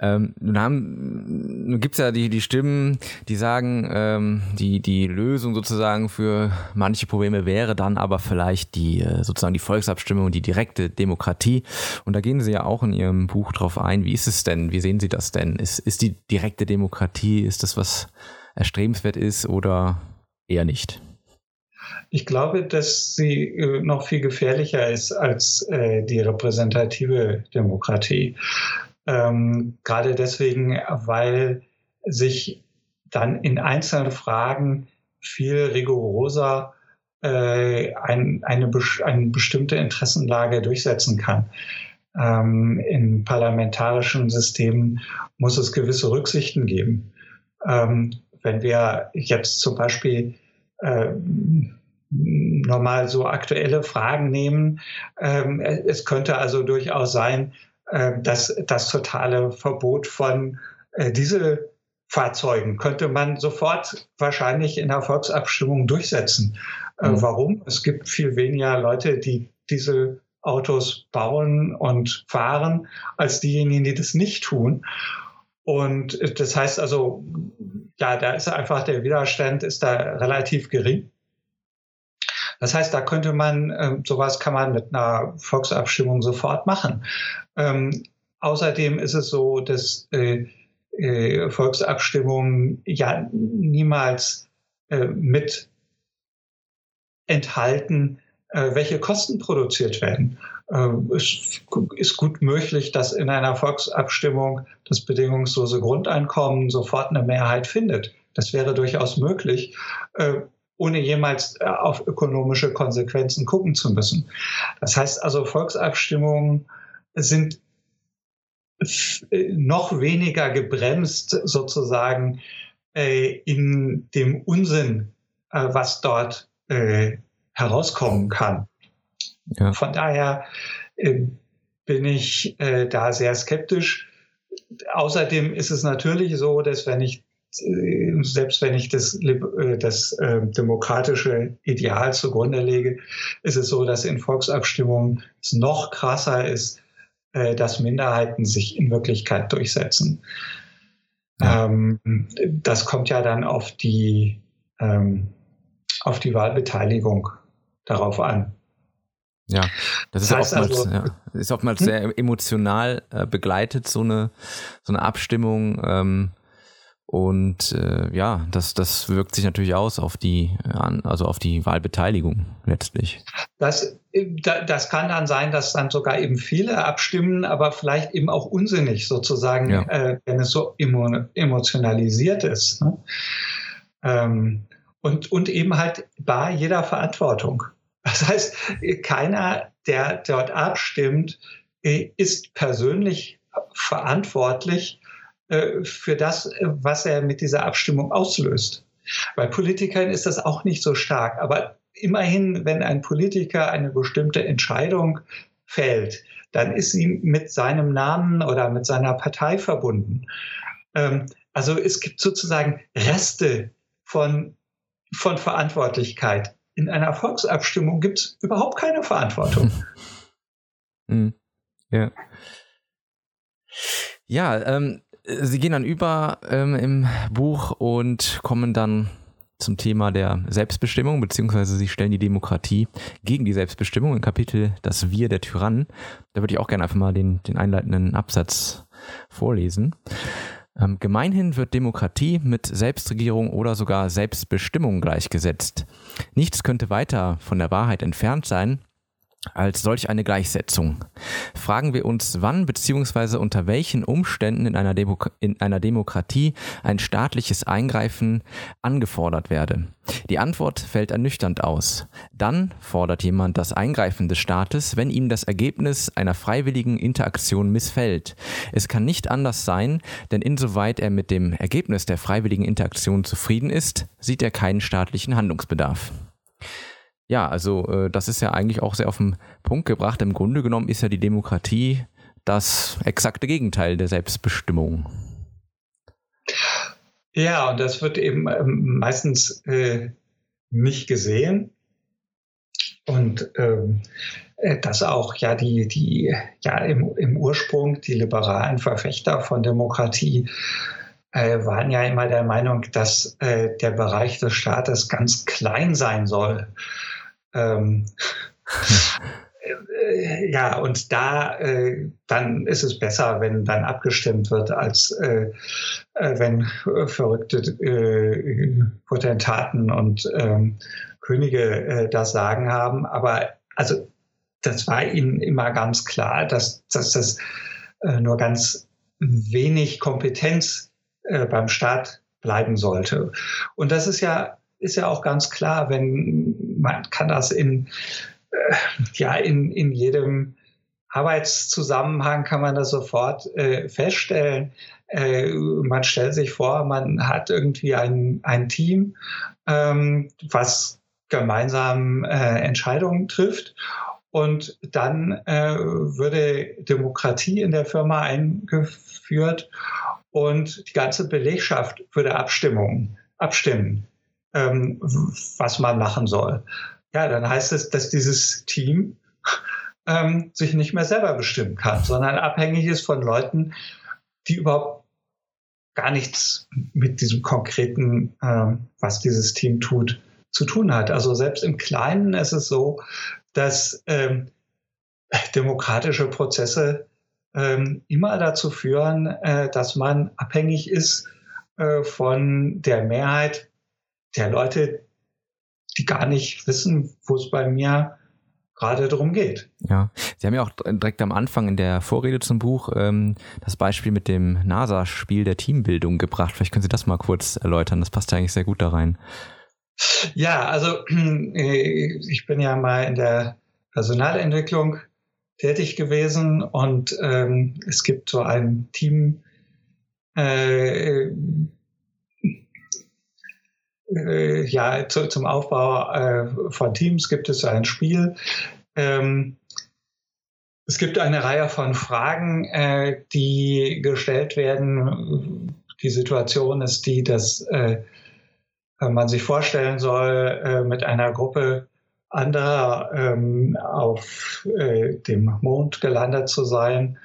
[SPEAKER 2] Ähm, nun, haben, nun gibt's ja die, die Stimmen, die sagen, ähm, die, die Lösung sozusagen für manche Probleme wäre dann aber vielleicht die äh, sozusagen die Volksabstimmung, die direkte Demokratie. Und da gehen Sie ja auch in Ihrem Buch drauf ein. Wie ist es denn? Wie sehen Sie das denn? Ist, ist die direkte Demokratie, ist das was erstrebenswert ist oder eher nicht?
[SPEAKER 3] Ich glaube, dass sie äh, noch viel gefährlicher ist als äh, die repräsentative Demokratie. Ähm, gerade deswegen, weil sich dann in einzelnen Fragen viel rigoroser äh, ein, eine, eine bestimmte Interessenlage durchsetzen kann. Ähm, in parlamentarischen Systemen muss es gewisse Rücksichten geben. Ähm, wenn wir jetzt zum Beispiel äh, normal so aktuelle Fragen nehmen. Ähm, es könnte also durchaus sein, äh, dass das totale Verbot von äh, Dieselfahrzeugen könnte man sofort wahrscheinlich in der Volksabstimmung durchsetzen. Äh, mhm. Warum? Es gibt viel weniger Leute, die diese Autos bauen und fahren, als diejenigen, die das nicht tun. Und das heißt also, ja, da ist einfach der Widerstand ist da relativ gering. Das heißt, da könnte man, äh, sowas kann man mit einer Volksabstimmung sofort machen. Ähm, außerdem ist es so, dass äh, äh, Volksabstimmungen ja niemals äh, mit enthalten, äh, welche Kosten produziert werden. äh, es ist gut möglich, dass in einer Volksabstimmung das bedingungslose Grundeinkommen sofort eine Mehrheit findet. Das wäre durchaus möglich, äh, ohne jemals äh, auf ökonomische Konsequenzen gucken zu müssen. Das heißt also, Volksabstimmungen sind noch weniger gebremst sozusagen in dem Unsinn, was dort herauskommen kann. Ja. Von daher äh, bin ich äh, da sehr skeptisch. Außerdem ist es natürlich so, dass wenn ich äh, selbst wenn ich das, äh, das äh, demokratische Ideal zugrunde lege, ist es so, dass in Volksabstimmungen es noch krasser ist, äh, dass Minderheiten sich in Wirklichkeit durchsetzen. Ja. Ähm, das kommt ja dann auf die, ähm, auf die Wahlbeteiligung darauf an.
[SPEAKER 2] Ja, das, ist, oftmals, also, ja, ist oftmals hm? sehr emotional äh, begleitet, so eine, so eine Abstimmung. Ähm, und äh, ja, das, das wirkt sich natürlich aus auf die, also auf die Wahlbeteiligung letztlich.
[SPEAKER 3] Das, das kann dann sein, dass dann sogar eben viele abstimmen, aber vielleicht eben auch unsinnig sozusagen, ja. äh, wenn es so emotionalisiert ist. Ne? Ähm, und, und eben halt bei jeder Verantwortung. Das heißt, keiner, der dort abstimmt, ist persönlich verantwortlich äh, für das, was er mit dieser Abstimmung auslöst. Bei Politikern ist das auch nicht so stark, aber immerhin, wenn ein Politiker eine bestimmte Entscheidung fällt, dann ist sie mit seinem Namen oder mit seiner Partei verbunden. Ähm, also es gibt sozusagen Reste von, von Verantwortlichkeit in einer Volksabstimmung gibt es überhaupt keine Verantwortung.
[SPEAKER 2] Hm. Ja. Ja, ähm, sie gehen dann über ähm, im Buch und kommen dann zum Thema der Selbstbestimmung, beziehungsweise sie stellen die Demokratie gegen die Selbstbestimmung im Kapitel Das Wir der Tyrann. Da würde ich auch gerne einfach mal den, den einleitenden Absatz vorlesen. Ähm, gemeinhin wird Demokratie mit Selbstregierung oder sogar Selbstbestimmung gleichgesetzt. Nichts könnte weiter von der Wahrheit entfernt sein, als solch eine Gleichsetzung. Fragen wir uns, wann bzw. unter welchen Umständen in einer, Demo in einer Demokratie ein staatliches Eingreifen angefordert werde. Die Antwort fällt ernüchternd aus. Dann fordert jemand das Eingreifen des Staates, wenn ihm das Ergebnis einer freiwilligen Interaktion missfällt. Es kann nicht anders sein, denn insoweit er mit dem Ergebnis der freiwilligen Interaktion zufrieden ist, sieht er keinen staatlichen Handlungsbedarf. Ja, also äh, das ist ja eigentlich auch sehr auf den Punkt gebracht. Im Grunde genommen ist ja die Demokratie das exakte Gegenteil der Selbstbestimmung.
[SPEAKER 3] Ja, und das wird eben ähm, meistens äh, nicht gesehen. Und ähm, äh, dass auch ja die, die ja im, im Ursprung die liberalen Verfechter von Demokratie äh, waren ja immer der Meinung, dass äh, der Bereich des Staates ganz klein sein soll. Ähm, äh, ja, und da äh, dann ist es besser, wenn dann abgestimmt wird, als äh, äh wenn verrückte äh, Potentaten und ähm, Könige äh, das Sagen haben. Aber also das war ihnen immer ganz klar, dass, dass das nur ganz wenig Kompetenz beim Staat bleiben sollte. Und das ist ja ist ja auch ganz klar, wenn man kann das in, äh, ja, in, in jedem Arbeitszusammenhang kann man das sofort äh, feststellen. Äh, man stellt sich vor, man hat irgendwie ein, ein Team, ähm, was gemeinsam äh, Entscheidungen trifft. Und dann äh, würde Demokratie in der Firma eingeführt und die ganze Belegschaft würde Abstimmungen abstimmen ähm, was man machen soll. Ja, dann heißt es, dass dieses Team ähm, sich nicht mehr selber bestimmen kann, sondern abhängig ist von Leuten, die überhaupt gar nichts mit diesem konkreten, ähm, was dieses Team tut, zu tun hat. Also selbst im Kleinen ist es so, dass ähm, demokratische Prozesse ähm, immer dazu führen, äh, dass man abhängig ist äh, von der Mehrheit der Leute, die gar nicht wissen, wo es bei mir gerade darum geht.
[SPEAKER 2] Ja, Sie haben ja auch direkt am Anfang in der Vorrede zum Buch ähm, das Beispiel mit dem NASA-Spiel der Teambildung gebracht. Vielleicht können Sie das mal kurz erläutern. Das passt ja eigentlich sehr gut da rein.
[SPEAKER 3] Ja, also äh, ich bin ja mal in der Personalentwicklung tätig gewesen und ähm, es gibt so ein Team, äh, äh, ja, zu, zum Aufbau äh, von Teams gibt es ein Spiel. Ähm, es gibt eine Reihe von Fragen, äh, die gestellt werden. Die Situation ist die, dass äh, man sich vorstellen soll, äh, mit einer Gruppe anderer ähm, auf äh, dem Mond gelandet zu sein.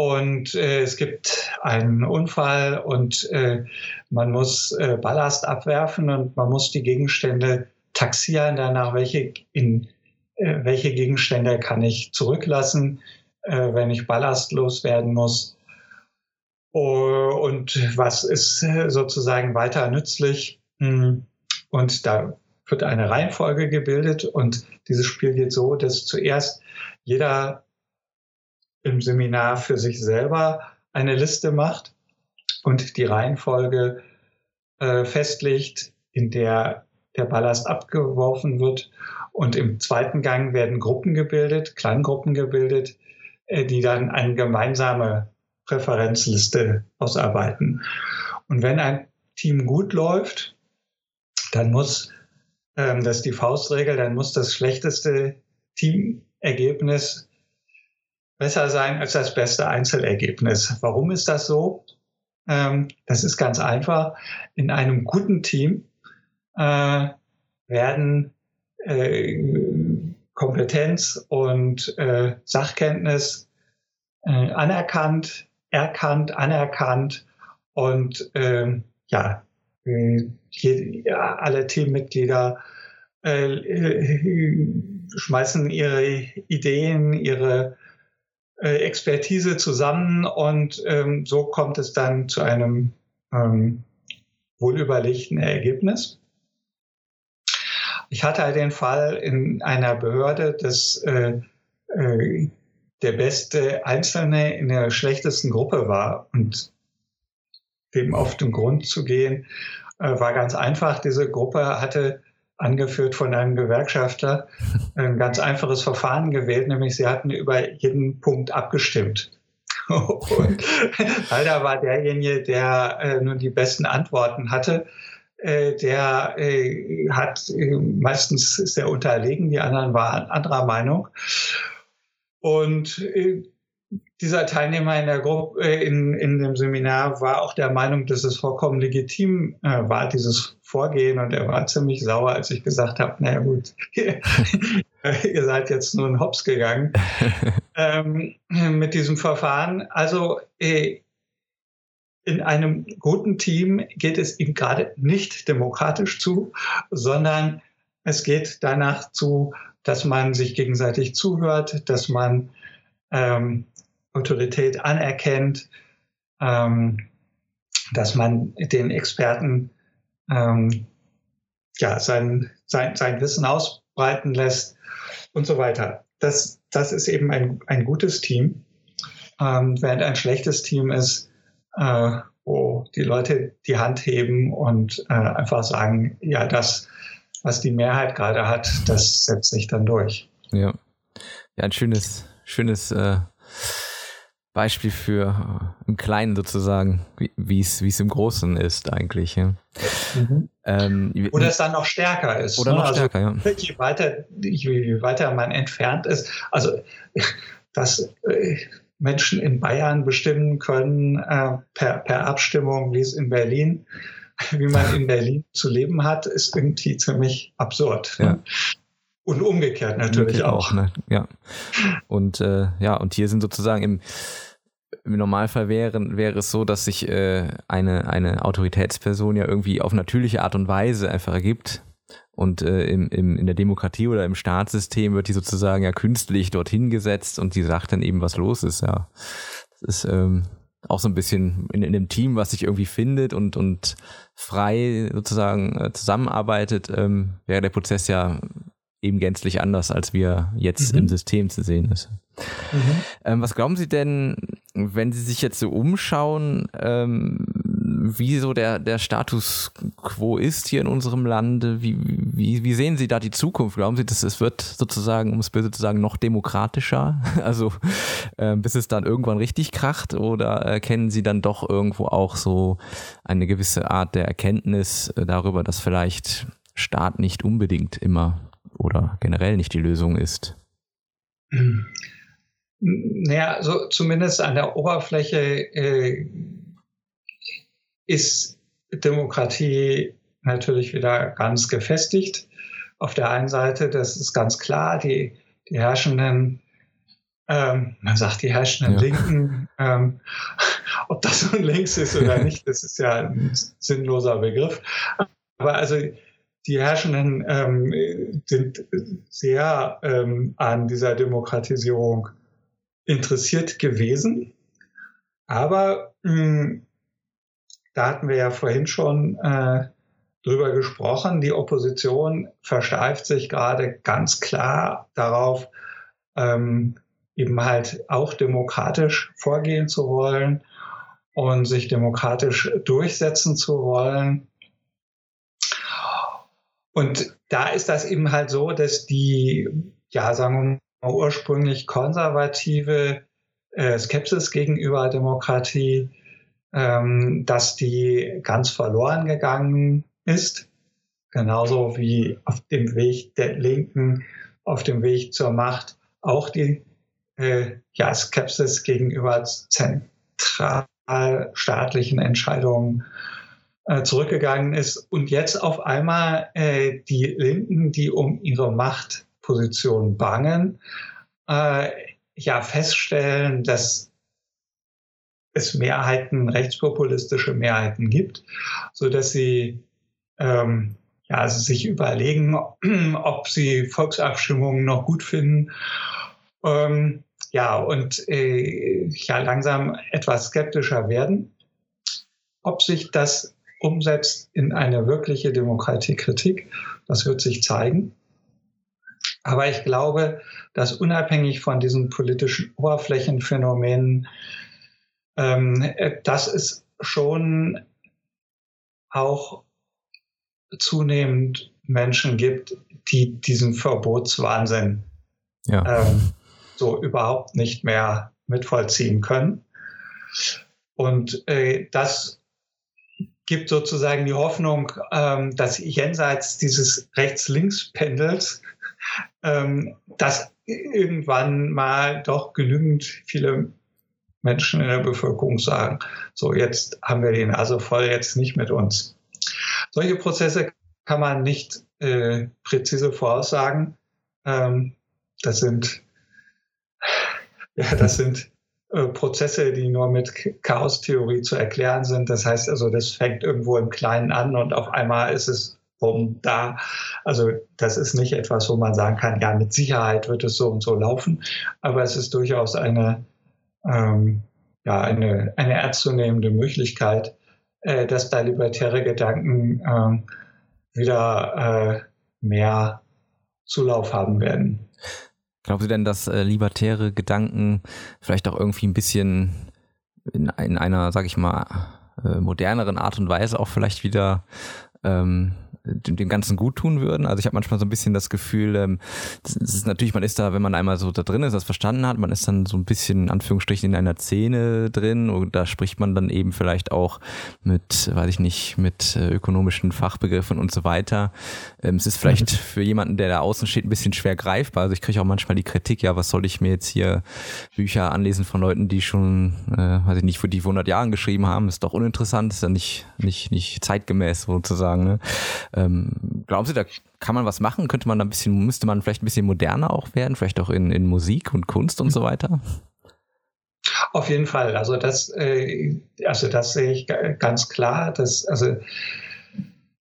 [SPEAKER 3] Und äh, es gibt einen Unfall und äh, man muss äh, Ballast abwerfen und man muss die Gegenstände taxieren, danach welche, in, äh, welche Gegenstände kann ich zurücklassen, äh, wenn ich Ballast loswerden muss. Und was ist sozusagen weiter nützlich? Hm. Und da wird eine Reihenfolge gebildet und dieses Spiel geht so, dass zuerst jeder im Seminar für sich selber eine Liste macht und die Reihenfolge äh, festlegt, in der der Ballast abgeworfen wird. Und im zweiten Gang werden Gruppen gebildet, Kleingruppen gebildet, äh, die dann eine gemeinsame Präferenzliste ausarbeiten. Und wenn ein Team gut läuft, dann muss ähm, das ist die Faustregel, dann muss das schlechteste Teamergebnis besser sein als das beste Einzelergebnis. Warum ist das so? Ähm, das ist ganz einfach. In einem guten Team äh, werden äh, Kompetenz und äh, Sachkenntnis äh, anerkannt, erkannt, anerkannt und ähm, ja, ja, alle Teammitglieder äh, äh, schmeißen ihre Ideen, ihre äh, Expertise zusammen und ähm, so kommt es dann zu einem ähm, wohlüberlegten Ergebnis. Ich hatte halt den Fall in einer Behörde, dass äh, äh, der beste Einzelne in der schlechtesten Gruppe war und dem auf den Grund zu gehen, äh, war ganz einfach. Diese Gruppe hatte angeführt von einem Gewerkschafter ein ganz einfaches Verfahren gewählt, nämlich sie hatten über jeden Punkt abgestimmt. Und leider war derjenige, der äh, nun die besten Antworten hatte, äh, der äh, hat äh, meistens ist er unterlegen, die anderen waren anderer Meinung. Und äh, dieser Teilnehmer in der Gruppe, äh, in, in dem Seminar war auch der Meinung, dass es vollkommen legitim äh, war, dieses Vorgehen. Und er war ziemlich sauer, als ich gesagt habe, naja gut, ihr seid jetzt nur in Hops gegangen ähm, mit diesem Verfahren. Also äh, in einem guten Team geht es ihm gerade nicht demokratisch zu, sondern es geht danach zu, dass man sich gegenseitig zuhört, dass man ähm, Autorität anerkennt, ähm, dass man den Experten ähm, ja, sein, sein, sein Wissen ausbreiten lässt und so weiter. Das, das ist eben ein, ein gutes Team, ähm, während ein schlechtes Team ist, äh, wo die Leute die Hand heben und äh, einfach sagen, ja, das, was die Mehrheit gerade hat, das setzt sich dann durch.
[SPEAKER 2] Ja, ja ein schönes, schönes äh, Beispiel für äh, im Kleinen sozusagen, wie es wie es im Großen ist eigentlich. Ja.
[SPEAKER 3] Mhm. Ähm, oder es dann noch stärker ist.
[SPEAKER 2] Oder ne? noch also, stärker, ja.
[SPEAKER 3] Je weiter, je weiter man entfernt ist, also dass äh, Menschen in Bayern bestimmen können äh, per, per Abstimmung, wie es in Berlin, wie man in Berlin zu leben hat, ist irgendwie ziemlich absurd. Ne? Ja. Ne? Und umgekehrt natürlich umgekehrt auch. auch ne?
[SPEAKER 2] Ja. Und äh, ja, und hier sind sozusagen im, im Normalfall wäre, wäre es so, dass sich äh, eine, eine Autoritätsperson ja irgendwie auf natürliche Art und Weise einfach ergibt. Und äh, im, im, in der Demokratie oder im Staatssystem wird die sozusagen ja künstlich dorthin gesetzt und die sagt dann eben, was los ist, ja. Das ist ähm, auch so ein bisschen in, in dem Team, was sich irgendwie findet und, und frei sozusagen äh, zusammenarbeitet, ähm, wäre der Prozess ja eben gänzlich anders, als wir jetzt mhm. im System zu sehen ist. Mhm. Ähm, was glauben Sie denn, wenn Sie sich jetzt so umschauen, ähm, wie so der, der Status quo ist hier in unserem Lande? Wie, wie, wie sehen Sie da die Zukunft? Glauben Sie, dass es wird sozusagen, um es böse zu sagen, noch demokratischer? Also äh, bis es dann irgendwann richtig kracht? Oder erkennen Sie dann doch irgendwo auch so eine gewisse Art der Erkenntnis darüber, dass vielleicht Staat nicht unbedingt immer oder generell nicht die Lösung ist?
[SPEAKER 3] Naja, so zumindest an der Oberfläche äh, ist Demokratie natürlich wieder ganz gefestigt. Auf der einen Seite, das ist ganz klar, die, die herrschenden, ähm, man sagt die herrschenden ja. Linken, ähm, ob das nun links ist oder nicht, das ist ja ein sinnloser Begriff. Aber also die Herrschenden ähm, sind sehr ähm, an dieser Demokratisierung interessiert gewesen. Aber mh, hm, da hatten wir ja vorhin schon äh, drüber gesprochen. Die Opposition versteift sich gerade ganz klar darauf, ähm, eben halt auch demokratisch vorgehen zu wollen und sich demokratisch durchsetzen zu wollen. Und da ist das eben halt so, dass die, ja, sagen wir mal, ursprünglich konservative äh, Skepsis gegenüber Demokratie ähm, dass die ganz verloren gegangen ist. Genauso wie auf dem Weg der Linken, auf dem Weg zur Macht auch die äh, ja, Skepsis gegenüber zentralstaatlichen Entscheidungen äh, zurückgegangen ist. Und jetzt auf einmal äh, die Linken, die um ihre Machtposition bangen, äh, ja feststellen, dass es Mehrheiten, rechtspopulistische Mehrheiten gibt, so dass sie ähm, ja, also sich überlegen, ob sie Volksabstimmungen noch gut finden. Ähm, ja, und äh, ja, langsam etwas skeptischer werden, ob sich das umsetzt in eine wirkliche Demokratiekritik. Das wird sich zeigen. Aber ich glaube, dass unabhängig von diesen politischen Oberflächenphänomenen ähm, äh, dass es schon auch zunehmend Menschen gibt, die diesen Verbotswahnsinn ja. ähm, so überhaupt nicht mehr mitvollziehen können. Und äh, das gibt sozusagen die Hoffnung, ähm, dass jenseits dieses Rechts-Links-Pendels, ähm, dass irgendwann mal doch genügend viele Menschen in der Bevölkerung sagen, so jetzt haben wir die Nase voll, jetzt nicht mit uns. Solche Prozesse kann man nicht äh, präzise voraussagen. Ähm, das sind, ja, das sind Prozesse, die nur mit Chaostheorie zu erklären sind. Das heißt also, das fängt irgendwo im Kleinen an und auf einmal ist es um da. Also das ist nicht etwas, wo man sagen kann, ja, mit Sicherheit wird es so und so laufen, aber es ist durchaus eine ähm, ja, eine, eine ernstzunehmende Möglichkeit, äh, dass da libertäre Gedanken äh, wieder äh, mehr Zulauf haben werden.
[SPEAKER 2] Glauben Sie denn, dass äh, libertäre Gedanken vielleicht auch irgendwie ein bisschen in, in einer, sag ich mal, äh, moderneren Art und Weise auch vielleicht wieder ähm, dem Ganzen gut tun würden. Also ich habe manchmal so ein bisschen das Gefühl, ähm, das ist natürlich, man ist da, wenn man einmal so da drin ist, das verstanden hat, man ist dann so ein bisschen in Anführungsstrichen in einer Szene drin und da spricht man dann eben vielleicht auch mit, weiß ich nicht, mit äh, ökonomischen Fachbegriffen und so weiter. Ähm, es ist vielleicht mhm. für jemanden, der da außen steht, ein bisschen schwer greifbar. Also ich kriege auch manchmal die Kritik, ja, was soll ich mir jetzt hier Bücher anlesen von Leuten, die schon, äh, weiß ich nicht, für die 100 Jahren geschrieben haben, ist doch uninteressant, ist ja nicht, nicht, nicht zeitgemäß sozusagen. Ne? Ähm, glauben Sie, da kann man was machen? Könnte man da ein bisschen, müsste man vielleicht ein bisschen moderner auch werden, vielleicht auch in, in Musik und Kunst und so weiter?
[SPEAKER 3] Auf jeden Fall. Also das, äh, also das sehe ich ganz klar. Dass, also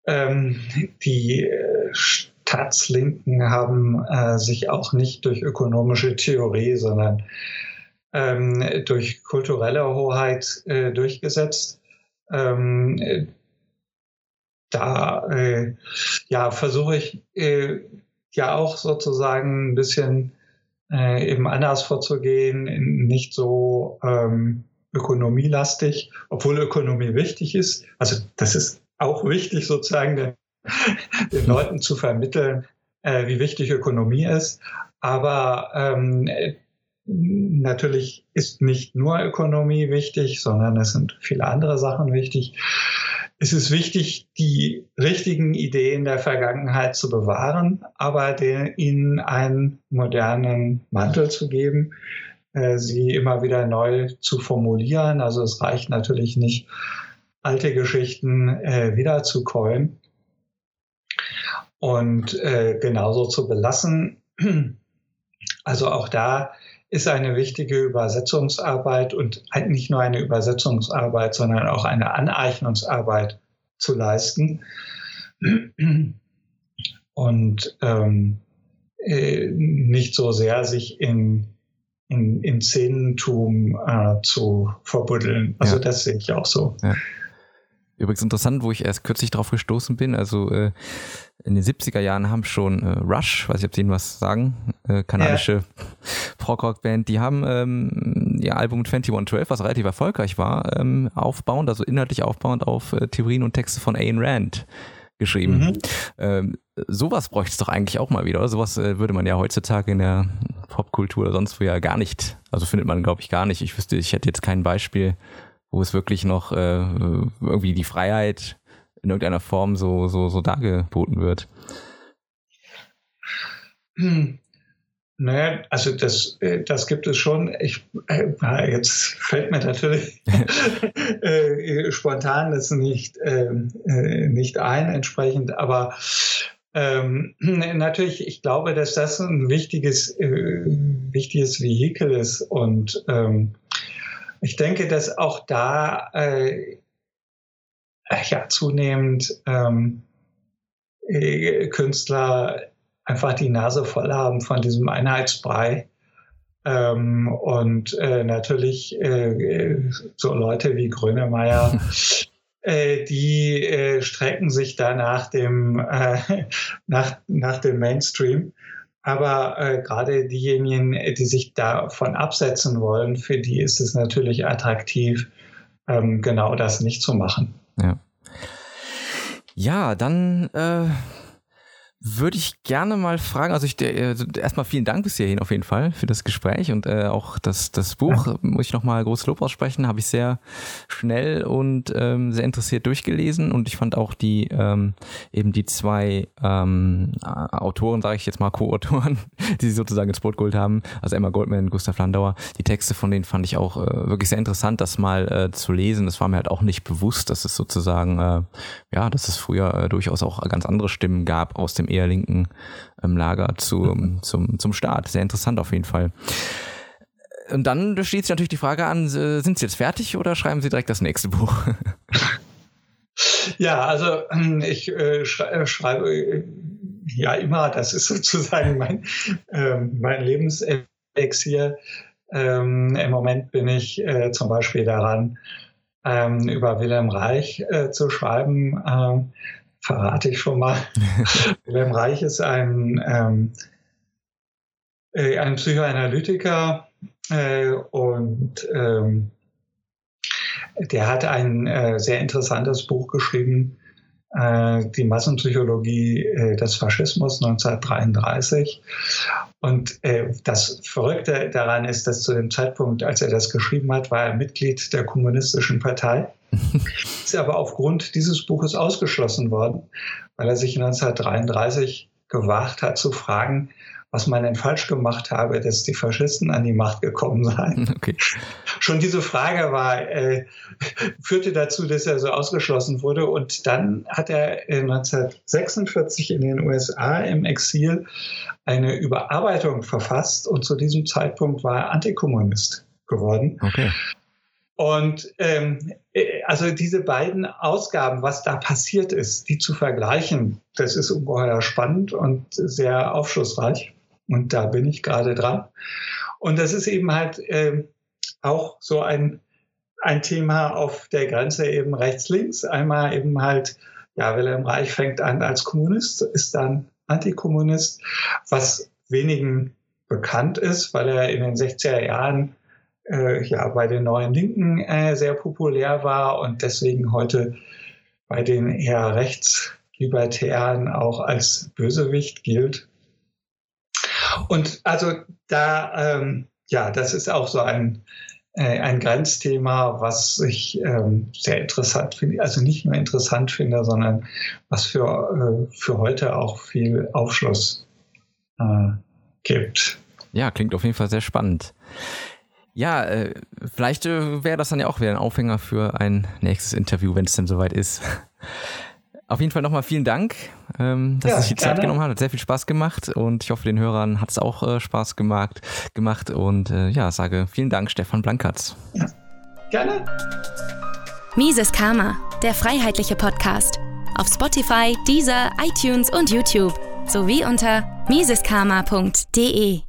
[SPEAKER 3] ähm, die äh, Staatslinken haben äh, sich auch nicht durch ökonomische Theorie, sondern ähm, durch kulturelle Hoheit äh, durchgesetzt. Ähm, da äh, ja, versuche ich äh, ja auch sozusagen ein bisschen äh, eben anders vorzugehen, nicht so ähm, ökonomielastig, obwohl Ökonomie wichtig ist. Also das ist auch wichtig sozusagen den, den Leuten zu vermitteln, äh, wie wichtig Ökonomie ist. Aber ähm, natürlich ist nicht nur Ökonomie wichtig, sondern es sind viele andere Sachen wichtig. Es ist wichtig, die richtigen Ideen der Vergangenheit zu bewahren, aber den, ihnen einen modernen Mantel zu geben, äh, sie immer wieder neu zu formulieren. Also es reicht natürlich nicht, alte Geschichten äh, wieder zu coin und äh, genauso zu belassen. Also auch da ist eine wichtige Übersetzungsarbeit und nicht nur eine Übersetzungsarbeit, sondern auch eine Aneignungsarbeit zu leisten. Und ähm, äh, nicht so sehr sich in, in, in Szenentum äh, zu verbuddeln. Also ja. das sehe ich auch so. Ja.
[SPEAKER 2] Übrigens interessant, wo ich erst kürzlich drauf gestoßen bin, also äh, in den 70er Jahren haben schon äh, Rush, weiß ich, ob sie Ihnen was sagen, äh, kanadische ja. Prog-Rock-Band, die haben ähm, ihr Album 2112, was relativ erfolgreich war, ähm, aufbauend, also inhaltlich aufbauend auf äh, Theorien und Texte von Ayn Rand geschrieben. Mhm. Ähm, sowas bräuchte es doch eigentlich auch mal wieder, oder? Sowas äh, würde man ja heutzutage in der Popkultur oder sonst wo ja gar nicht, also findet man, glaube ich, gar nicht. Ich wüsste, ich hätte jetzt kein Beispiel, wo es wirklich noch äh, irgendwie die Freiheit in irgendeiner Form so, so, so dargeboten wird.
[SPEAKER 3] Naja, also das, äh, das gibt es schon. Ich, äh, jetzt fällt mir natürlich äh, spontan das nicht, äh, nicht ein entsprechend, aber ähm, natürlich, ich glaube, dass das ein wichtiges, äh, wichtiges Vehikel ist und ähm, ich denke, dass auch da äh, ja zunehmend ähm, äh, Künstler einfach die Nase voll haben von diesem Einheitsbrei. Ähm, und äh, natürlich äh, so Leute wie Grönemeyer, äh, die äh, strecken sich da nach dem, äh, nach, nach dem Mainstream. Aber äh, gerade diejenigen, die sich davon absetzen wollen, für die ist es natürlich attraktiv, ähm, genau das nicht zu machen.
[SPEAKER 2] Ja. Ja, dann würde ich gerne mal fragen, also ich äh, erstmal vielen Dank bis hierhin auf jeden Fall für das Gespräch und äh, auch das, das Buch, ja. muss ich nochmal großes Lob aussprechen, habe ich sehr schnell und ähm, sehr interessiert durchgelesen und ich fand auch die ähm, eben die zwei ähm, Autoren, sage ich jetzt mal Co-Autoren, die sie sozusagen ins Boot geholt haben, also Emma Goldman und Gustav Landauer, die Texte von denen fand ich auch äh, wirklich sehr interessant, das mal äh, zu lesen. Das war mir halt auch nicht bewusst, dass es sozusagen, äh, ja, dass es früher äh, durchaus auch ganz andere Stimmen gab aus dem eher linken ähm, Lager zu, zum, zum Staat. Sehr interessant auf jeden Fall. Und dann steht sich natürlich die Frage an, sind Sie jetzt fertig oder schreiben Sie direkt das nächste Buch?
[SPEAKER 3] Ja, also ich äh, äh, schreibe äh, ja immer, das ist sozusagen mein, äh, mein Lebenselixier. Ähm, Im Moment bin ich äh, zum Beispiel daran, ähm, über Wilhelm Reich zu schreiben. Ähm, verrate ich schon mal. Wilhelm Reich ist ein, ähm, äh, ein Psychoanalytiker äh, und ähm, der hat ein äh, sehr interessantes Buch geschrieben, äh, die Massenpsychologie äh, des Faschismus 1933. Und äh, das Verrückte daran ist, dass zu dem Zeitpunkt, als er das geschrieben hat, war er Mitglied der Kommunistischen Partei. ist aber aufgrund dieses Buches ausgeschlossen worden, weil er sich 1933 gewagt hat zu fragen, was man denn falsch gemacht habe, dass die Faschisten an die Macht gekommen seien. Okay. Schon diese Frage war, äh, führte dazu, dass er so ausgeschlossen wurde. Und dann hat er 1946 in den USA im Exil eine Überarbeitung verfasst und zu diesem Zeitpunkt war er Antikommunist geworden. Okay. Und ähm, äh, also diese beiden Ausgaben, was da passiert ist, die zu vergleichen, das ist ungeheuer spannend und sehr aufschlussreich. Und da bin ich gerade dran. Und das ist eben halt äh, auch so ein, ein Thema auf der Grenze eben rechts-links. Einmal eben halt, ja, Wilhelm Reich fängt an als Kommunist, ist dann Antikommunist, was wenigen bekannt ist, weil er in den 60er Jahren äh, ja bei den neuen Linken äh, sehr populär war und deswegen heute bei den eher rechtslibertären auch als Bösewicht gilt. Und also da, ähm, ja, das ist auch so ein, äh, ein Grenzthema, was ich ähm, sehr interessant finde, also nicht nur interessant finde, sondern was für, äh, für heute auch viel Aufschluss äh, gibt.
[SPEAKER 2] Ja, klingt auf jeden Fall sehr spannend. Ja, äh, vielleicht äh, wäre das dann ja auch wieder ein Aufhänger für ein nächstes Interview, wenn es denn soweit ist. Auf jeden Fall nochmal vielen Dank, ähm, dass ja, sich die Zeit genommen hat. Hat sehr viel Spaß gemacht und ich hoffe, den Hörern hat es auch äh, Spaß gemacht, gemacht. Und äh, ja, sage vielen Dank, Stefan Blankatz. Ja,
[SPEAKER 3] gerne.
[SPEAKER 1] Mises Karma, der freiheitliche Podcast. Auf Spotify, Deezer, iTunes und YouTube sowie unter miseskarma.de.